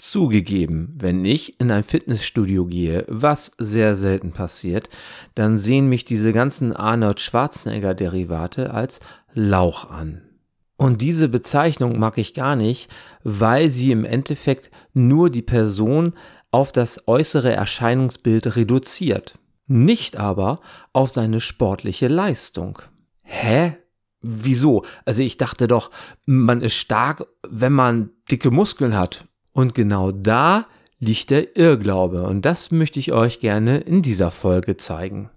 Zugegeben, wenn ich in ein Fitnessstudio gehe, was sehr selten passiert, dann sehen mich diese ganzen Arnold Schwarzenegger Derivate als Lauch an. Und diese Bezeichnung mag ich gar nicht, weil sie im Endeffekt nur die Person auf das äußere Erscheinungsbild reduziert, nicht aber auf seine sportliche Leistung. Hä? Wieso? Also ich dachte doch, man ist stark, wenn man dicke Muskeln hat. Und genau da liegt der Irrglaube und das möchte ich euch gerne in dieser Folge zeigen.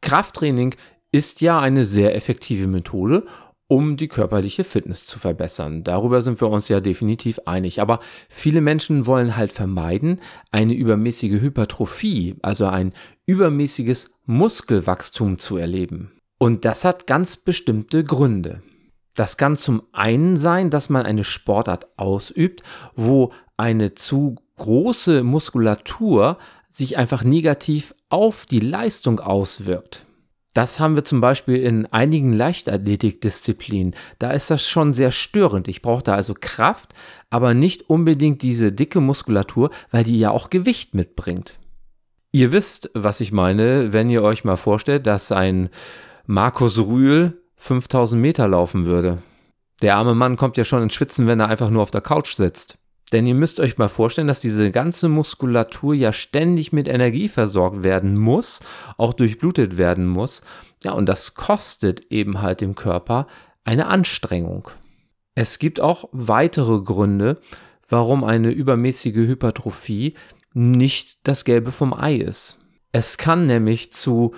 Krafttraining ist ja eine sehr effektive Methode, um die körperliche Fitness zu verbessern. Darüber sind wir uns ja definitiv einig. Aber viele Menschen wollen halt vermeiden, eine übermäßige Hypertrophie, also ein übermäßiges Muskelwachstum zu erleben. Und das hat ganz bestimmte Gründe. Das kann zum einen sein, dass man eine Sportart ausübt, wo eine zu große Muskulatur sich einfach negativ auf die Leistung auswirkt. Das haben wir zum Beispiel in einigen Leichtathletikdisziplinen. Da ist das schon sehr störend. Ich brauche da also Kraft, aber nicht unbedingt diese dicke Muskulatur, weil die ja auch Gewicht mitbringt. Ihr wisst, was ich meine, wenn ihr euch mal vorstellt, dass ein Markus Rühl 5000 Meter laufen würde. Der arme Mann kommt ja schon ins Schwitzen, wenn er einfach nur auf der Couch sitzt. Denn ihr müsst euch mal vorstellen, dass diese ganze Muskulatur ja ständig mit Energie versorgt werden muss, auch durchblutet werden muss. Ja, und das kostet eben halt dem Körper eine Anstrengung. Es gibt auch weitere Gründe, warum eine übermäßige Hypertrophie nicht das Gelbe vom Ei ist. Es kann nämlich zu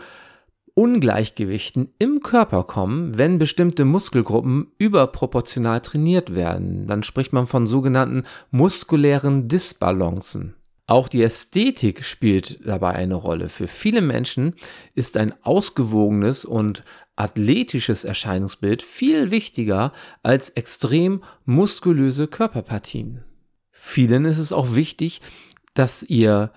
Ungleichgewichten im Körper kommen, wenn bestimmte Muskelgruppen überproportional trainiert werden. Dann spricht man von sogenannten muskulären Disbalancen. Auch die Ästhetik spielt dabei eine Rolle. Für viele Menschen ist ein ausgewogenes und athletisches Erscheinungsbild viel wichtiger als extrem muskulöse Körperpartien. Vielen ist es auch wichtig, dass ihr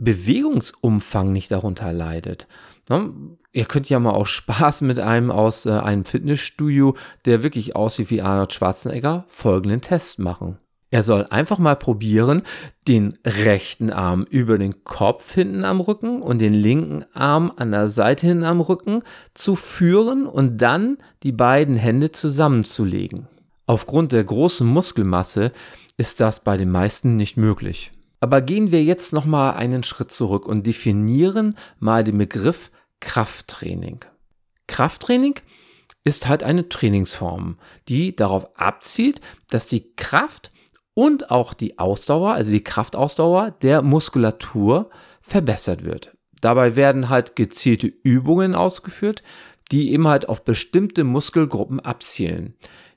Bewegungsumfang nicht darunter leidet. Ne? Ihr könnt ja mal aus Spaß mit einem aus äh, einem Fitnessstudio, der wirklich aussieht wie Arnold Schwarzenegger, folgenden Test machen. Er soll einfach mal probieren, den rechten Arm über den Kopf hinten am Rücken und den linken Arm an der Seite hinten am Rücken zu führen und dann die beiden Hände zusammenzulegen. Aufgrund der großen Muskelmasse ist das bei den meisten nicht möglich. Aber gehen wir jetzt noch mal einen Schritt zurück und definieren mal den Begriff Krafttraining. Krafttraining ist halt eine Trainingsform, die darauf abzielt, dass die Kraft und auch die Ausdauer, also die Kraftausdauer der Muskulatur verbessert wird. Dabei werden halt gezielte Übungen ausgeführt, die eben halt auf bestimmte Muskelgruppen abzielen.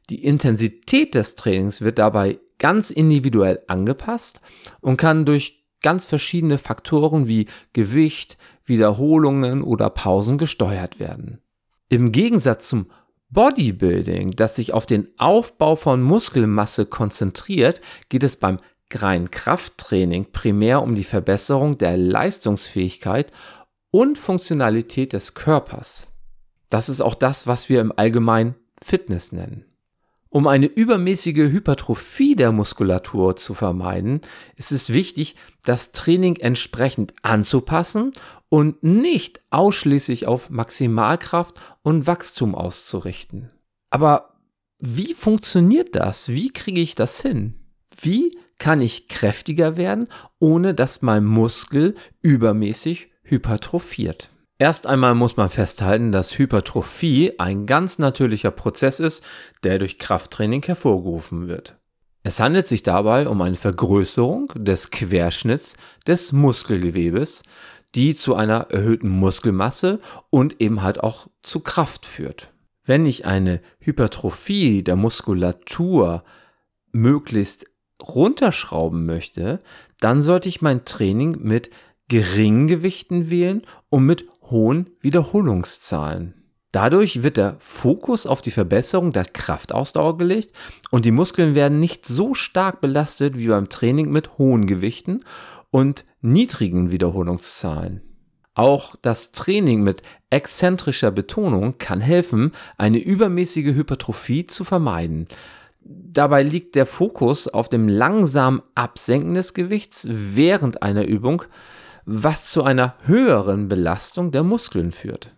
Die Intensität des Trainings wird dabei ganz individuell angepasst und kann durch ganz verschiedene Faktoren wie Gewicht, Wiederholungen oder Pausen gesteuert werden. Im Gegensatz zum Bodybuilding, das sich auf den Aufbau von Muskelmasse konzentriert, geht es beim reinen Krafttraining primär um die Verbesserung der Leistungsfähigkeit und Funktionalität des Körpers. Das ist auch das, was wir im Allgemeinen Fitness nennen. Um eine übermäßige Hypertrophie der Muskulatur zu vermeiden, ist es wichtig, das Training entsprechend anzupassen und nicht ausschließlich auf Maximalkraft und Wachstum auszurichten. Aber wie funktioniert das? Wie kriege ich das hin? Wie kann ich kräftiger werden, ohne dass mein Muskel übermäßig hypertrophiert? Erst einmal muss man festhalten, dass Hypertrophie ein ganz natürlicher Prozess ist, der durch Krafttraining hervorgerufen wird. Es handelt sich dabei um eine Vergrößerung des Querschnitts des Muskelgewebes, die zu einer erhöhten Muskelmasse und eben halt auch zu Kraft führt. Wenn ich eine Hypertrophie der Muskulatur möglichst runterschrauben möchte, dann sollte ich mein Training mit geringen Gewichten wählen und mit hohen Wiederholungszahlen. Dadurch wird der Fokus auf die Verbesserung der Kraftausdauer gelegt und die Muskeln werden nicht so stark belastet wie beim Training mit hohen Gewichten und niedrigen Wiederholungszahlen. Auch das Training mit exzentrischer Betonung kann helfen, eine übermäßige Hypertrophie zu vermeiden. Dabei liegt der Fokus auf dem langsamen Absenken des Gewichts während einer Übung, was zu einer höheren Belastung der Muskeln führt.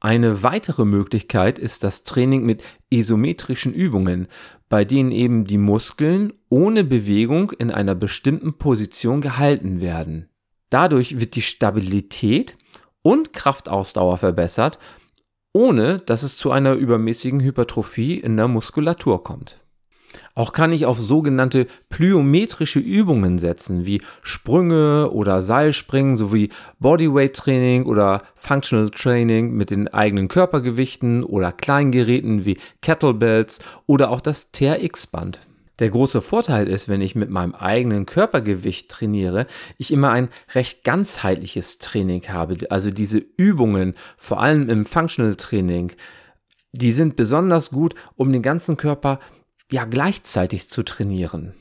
Eine weitere Möglichkeit ist das Training mit isometrischen Übungen, bei denen eben die Muskeln ohne Bewegung in einer bestimmten Position gehalten werden. Dadurch wird die Stabilität und Kraftausdauer verbessert, ohne dass es zu einer übermäßigen Hypertrophie in der Muskulatur kommt. Auch kann ich auf sogenannte plyometrische Übungen setzen, wie Sprünge oder Seilspringen sowie Bodyweight Training oder Functional Training mit den eigenen Körpergewichten oder Kleingeräten wie Kettlebells oder auch das TRX-Band. Der große Vorteil ist, wenn ich mit meinem eigenen Körpergewicht trainiere, ich immer ein recht ganzheitliches Training habe. Also diese Übungen, vor allem im Functional Training, die sind besonders gut, um den ganzen Körper ja gleichzeitig zu trainieren.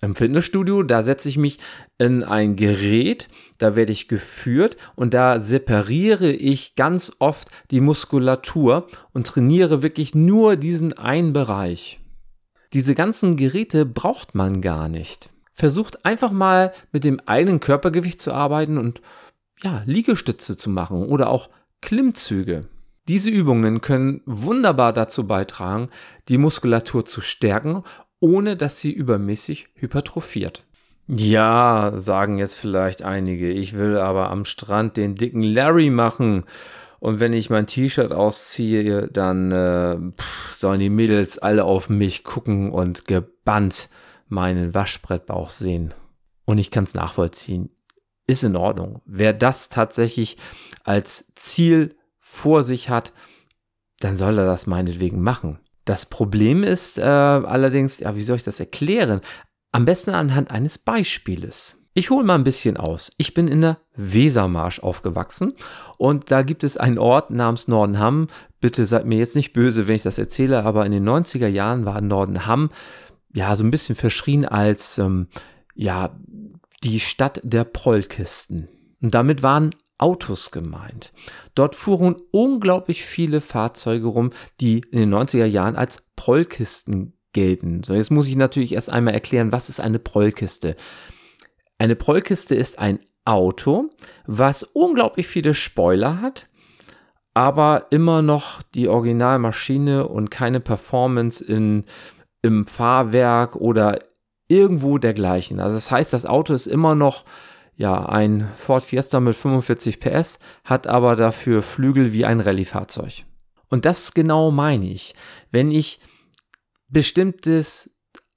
Im Fitnessstudio, da setze ich mich in ein Gerät, da werde ich geführt und da separiere ich ganz oft die Muskulatur und trainiere wirklich nur diesen einen Bereich. Diese ganzen Geräte braucht man gar nicht. Versucht einfach mal mit dem eigenen Körpergewicht zu arbeiten und ja, Liegestütze zu machen oder auch Klimmzüge. Diese Übungen können wunderbar dazu beitragen, die Muskulatur zu stärken, ohne dass sie übermäßig hypertrophiert. Ja, sagen jetzt vielleicht einige, ich will aber am Strand den dicken Larry machen. Und wenn ich mein T-Shirt ausziehe, dann äh, pff, sollen die Mädels alle auf mich gucken und gebannt meinen Waschbrettbauch sehen. Und ich kann es nachvollziehen. Ist in Ordnung. Wer das tatsächlich als Ziel vor sich hat, dann soll er das meinetwegen machen. Das Problem ist äh, allerdings, ja, wie soll ich das erklären? Am besten anhand eines Beispieles. Ich hole mal ein bisschen aus. Ich bin in der Wesermarsch aufgewachsen und da gibt es einen Ort namens Nordenham. Bitte seid mir jetzt nicht böse, wenn ich das erzähle, aber in den 90er Jahren war Nordenham ja so ein bisschen verschrien als ähm, ja die Stadt der Prollkisten. Und damit waren Autos gemeint. Dort fuhren unglaublich viele Fahrzeuge rum, die in den 90er Jahren als Prollkisten gelten. So, jetzt muss ich natürlich erst einmal erklären, was ist eine Prollkiste? Eine Prollkiste ist ein Auto, was unglaublich viele Spoiler hat, aber immer noch die Originalmaschine und keine Performance in, im Fahrwerk oder irgendwo dergleichen. Also das heißt, das Auto ist immer noch ja, ein Ford Fiesta mit 45 PS hat aber dafür Flügel wie ein Rallye-Fahrzeug. Und das genau meine ich. Wenn ich bestimmtes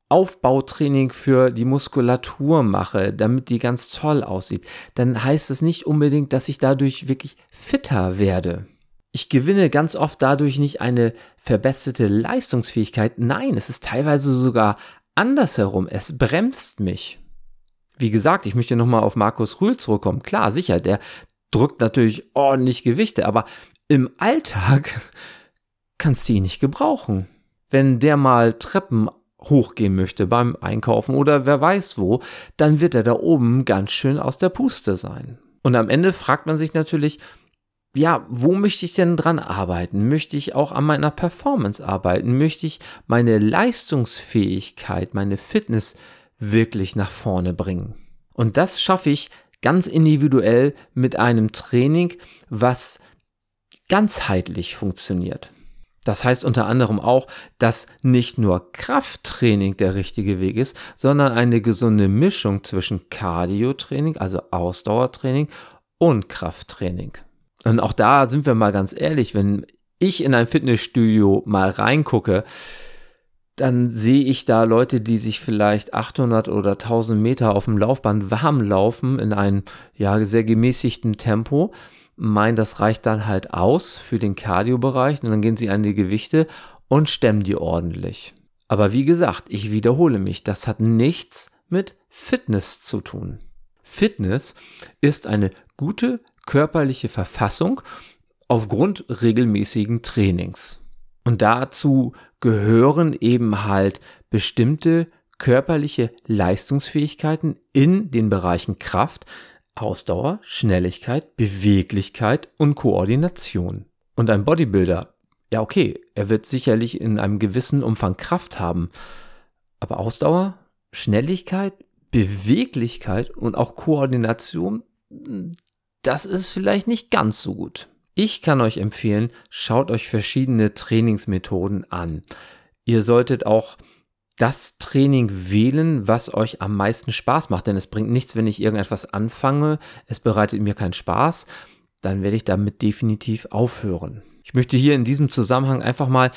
Aufbautraining für die Muskulatur mache, damit die ganz toll aussieht, dann heißt es nicht unbedingt, dass ich dadurch wirklich fitter werde. Ich gewinne ganz oft dadurch nicht eine verbesserte Leistungsfähigkeit. Nein, es ist teilweise sogar andersherum. Es bremst mich wie gesagt, ich möchte nochmal auf Markus Rühl zurückkommen. Klar, sicher, der drückt natürlich ordentlich Gewichte, aber im Alltag kannst du ihn nicht gebrauchen. Wenn der mal Treppen hochgehen möchte beim Einkaufen oder wer weiß wo, dann wird er da oben ganz schön aus der Puste sein. Und am Ende fragt man sich natürlich, ja, wo möchte ich denn dran arbeiten? Möchte ich auch an meiner Performance arbeiten? Möchte ich meine Leistungsfähigkeit, meine Fitness wirklich nach vorne bringen. Und das schaffe ich ganz individuell mit einem Training, was ganzheitlich funktioniert. Das heißt unter anderem auch, dass nicht nur Krafttraining der richtige Weg ist, sondern eine gesunde Mischung zwischen Cardio-Training, also Ausdauertraining und Krafttraining. Und auch da sind wir mal ganz ehrlich, wenn ich in ein Fitnessstudio mal reingucke, dann sehe ich da Leute, die sich vielleicht 800 oder 1000 Meter auf dem Laufband warm laufen in einem ja sehr gemäßigten Tempo. Meinen, das reicht dann halt aus für den Cardio-Bereich und dann gehen sie an die Gewichte und stemmen die ordentlich. Aber wie gesagt, ich wiederhole mich, das hat nichts mit Fitness zu tun. Fitness ist eine gute körperliche Verfassung aufgrund regelmäßigen Trainings. Und dazu gehören eben halt bestimmte körperliche Leistungsfähigkeiten in den Bereichen Kraft, Ausdauer, Schnelligkeit, Beweglichkeit und Koordination. Und ein Bodybuilder, ja okay, er wird sicherlich in einem gewissen Umfang Kraft haben, aber Ausdauer, Schnelligkeit, Beweglichkeit und auch Koordination, das ist vielleicht nicht ganz so gut. Ich kann euch empfehlen, schaut euch verschiedene Trainingsmethoden an. Ihr solltet auch das Training wählen, was euch am meisten Spaß macht. Denn es bringt nichts, wenn ich irgendetwas anfange, es bereitet mir keinen Spaß, dann werde ich damit definitiv aufhören. Ich möchte hier in diesem Zusammenhang einfach mal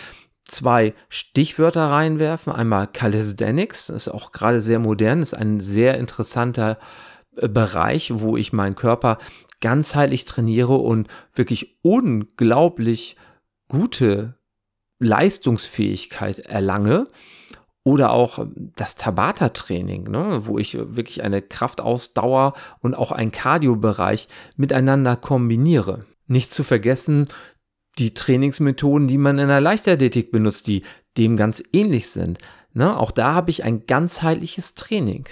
zwei Stichwörter reinwerfen. Einmal Calisthenics, das ist auch gerade sehr modern, ist ein sehr interessanter äh, Bereich, wo ich meinen Körper ganzheitlich trainiere und wirklich unglaublich gute Leistungsfähigkeit erlange oder auch das Tabata-Training, ne, wo ich wirklich eine Kraftausdauer und auch einen Cardio-Bereich miteinander kombiniere. Nicht zu vergessen die Trainingsmethoden, die man in der Leichtathletik benutzt, die dem ganz ähnlich sind. Ne, auch da habe ich ein ganzheitliches Training.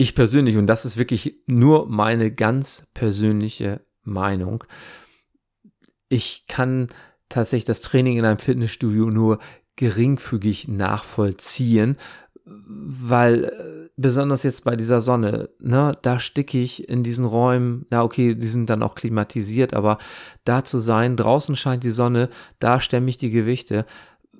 Ich persönlich, und das ist wirklich nur meine ganz persönliche Meinung, ich kann tatsächlich das Training in einem Fitnessstudio nur geringfügig nachvollziehen, weil äh, besonders jetzt bei dieser Sonne, ne, da sticke ich in diesen Räumen, ja okay, die sind dann auch klimatisiert, aber da zu sein, draußen scheint die Sonne, da stemme ich die Gewichte.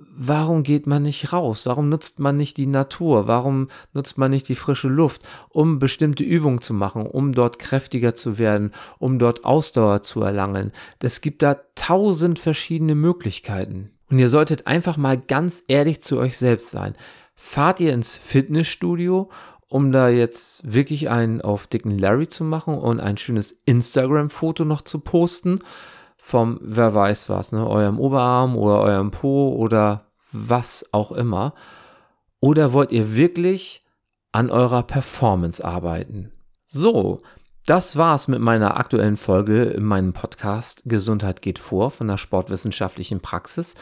Warum geht man nicht raus? Warum nutzt man nicht die Natur? Warum nutzt man nicht die frische Luft, um bestimmte Übungen zu machen, um dort kräftiger zu werden, um dort Ausdauer zu erlangen? Es gibt da tausend verschiedene Möglichkeiten. Und ihr solltet einfach mal ganz ehrlich zu euch selbst sein. Fahrt ihr ins Fitnessstudio, um da jetzt wirklich einen auf dicken Larry zu machen und ein schönes Instagram-Foto noch zu posten vom, wer weiß was, ne, eurem Oberarm oder eurem Po oder was auch immer. Oder wollt ihr wirklich an eurer Performance arbeiten? So, das war's mit meiner aktuellen Folge in meinem Podcast Gesundheit geht vor von der sportwissenschaftlichen Praxis.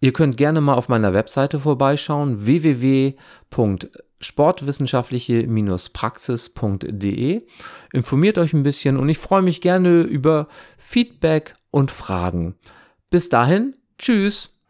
Ihr könnt gerne mal auf meiner Webseite vorbeischauen www.sportwissenschaftliche-praxis.de. Informiert euch ein bisschen und ich freue mich gerne über Feedback und Fragen. Bis dahin, tschüss.